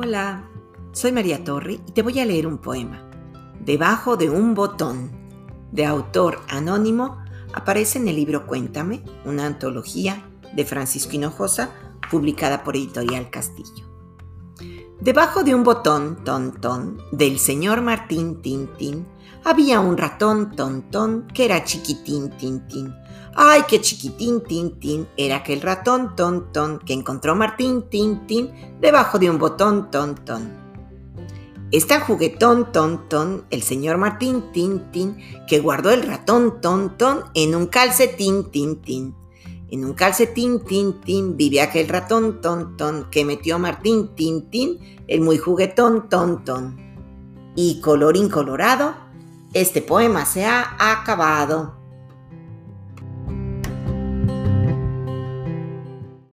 Hola, soy María Torri y te voy a leer un poema. Debajo de un botón, de autor anónimo, aparece en el libro Cuéntame, una antología de Francisco Hinojosa, publicada por Editorial Castillo. Debajo de un botón, ton, del señor Martín Tintín, había un ratón tontón que era chiquitín Tintín. ¡Ay, qué chiquitín Tintín! Era aquel ratón tontón que encontró Martín Tintín debajo de un botón tontón. Está juguetón tontón el señor Martín Tintín que guardó el ratón tontón en un calcetín Tintín. En un calcetín Tintín vive aquel ratón tontón que metió Martín Tintín el muy juguetón tontón. Y colorín colorado, este poema se ha acabado.